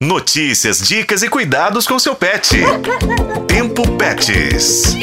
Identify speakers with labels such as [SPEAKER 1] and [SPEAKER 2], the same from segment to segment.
[SPEAKER 1] Notícias, dicas e cuidados com seu pet. Tempo Pets.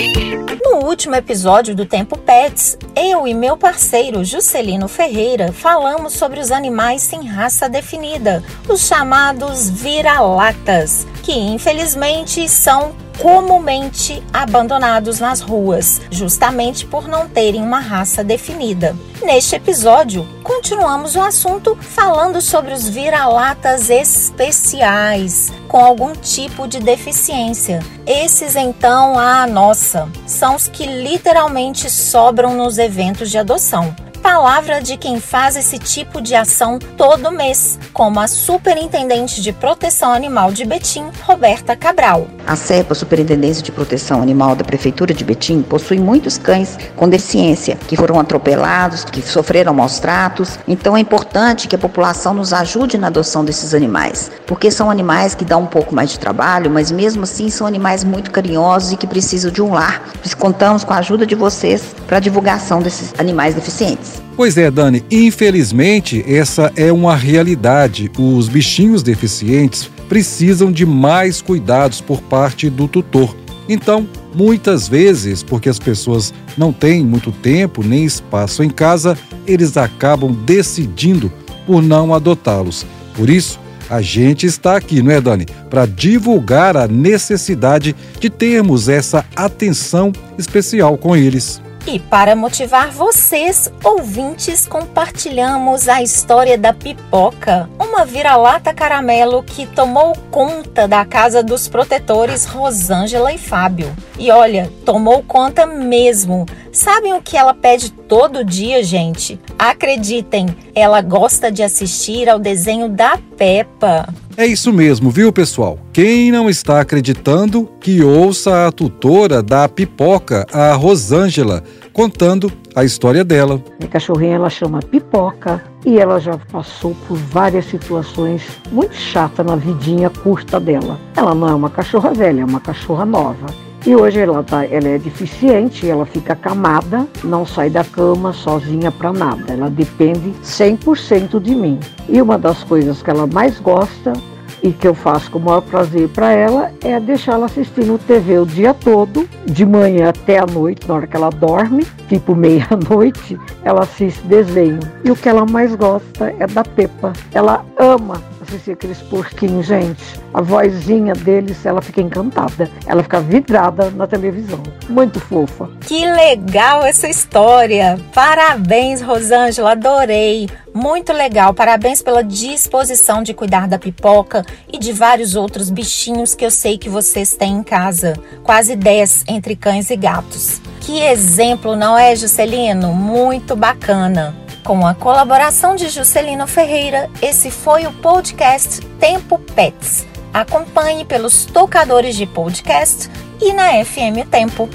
[SPEAKER 2] No último episódio do Tempo Pets, eu e meu parceiro Juscelino Ferreira falamos sobre os animais sem raça definida, os chamados vira-latas, que infelizmente são comumente abandonados nas ruas, justamente por não terem uma raça definida. Neste episódio, continuamos o assunto falando sobre os vira-latas especiais com algum tipo de deficiência. Esses então, ah, nossa, são os que literalmente sobram nos eventos de adoção palavra de quem faz esse tipo de ação todo mês, como a Superintendente de Proteção Animal de Betim, Roberta Cabral.
[SPEAKER 3] A CEPA, Superintendência de Proteção Animal da Prefeitura de Betim, possui muitos cães com deficiência, que foram atropelados, que sofreram maus tratos. Então é importante que a população nos ajude na adoção desses animais, porque são animais que dão um pouco mais de trabalho, mas mesmo assim são animais muito carinhosos e que precisam de um lar. Contamos com a ajuda de vocês para a divulgação desses animais deficientes.
[SPEAKER 4] Pois é, Dani, infelizmente essa é uma realidade. Os bichinhos deficientes precisam de mais cuidados por parte do tutor. Então, muitas vezes, porque as pessoas não têm muito tempo nem espaço em casa, eles acabam decidindo por não adotá-los. Por isso, a gente está aqui, não é, Dani? Para divulgar a necessidade de termos essa atenção especial com eles.
[SPEAKER 2] E para motivar vocês, ouvintes, compartilhamos a história da pipoca, uma vira-lata caramelo que tomou conta da casa dos protetores Rosângela e Fábio. E olha, tomou conta mesmo. Sabem o que ela pede todo dia, gente? Acreditem, ela gosta de assistir ao desenho da Peppa.
[SPEAKER 4] É isso mesmo, viu, pessoal? Quem não está acreditando, que ouça a tutora da pipoca, a Rosângela, contando a história dela.
[SPEAKER 5] Minha cachorrinha ela chama Pipoca e ela já passou por várias situações muito chatas na vidinha curta dela. Ela não é uma cachorra velha, é uma cachorra nova. E hoje ela, tá, ela é deficiente, ela fica acamada, não sai da cama sozinha para nada. Ela depende 100% de mim. E uma das coisas que ela mais gosta e que eu faço com o maior prazer para ela é deixá-la assistindo TV o dia todo, de manhã até a noite, na hora que ela dorme, tipo meia-noite, ela assiste desenho. E o que ela mais gosta é da Pepa. Ela ama assistir aqueles porquinhos, gente. A vozinha deles, ela fica encantada. Ela fica vidrada na televisão. Muito fofa.
[SPEAKER 2] Que legal essa história. Parabéns, Rosângela, adorei. Muito legal. Parabéns pela disposição de cuidar da pipoca e de vários outros bichinhos que eu sei que vocês têm em casa. Quase 10 entre cães e gatos. Que exemplo, não é, Juscelino? Muito bacana. Com a colaboração de Juscelino Ferreira, esse foi o podcast Tempo Pets. Acompanhe pelos tocadores de podcast e na FM Tempo.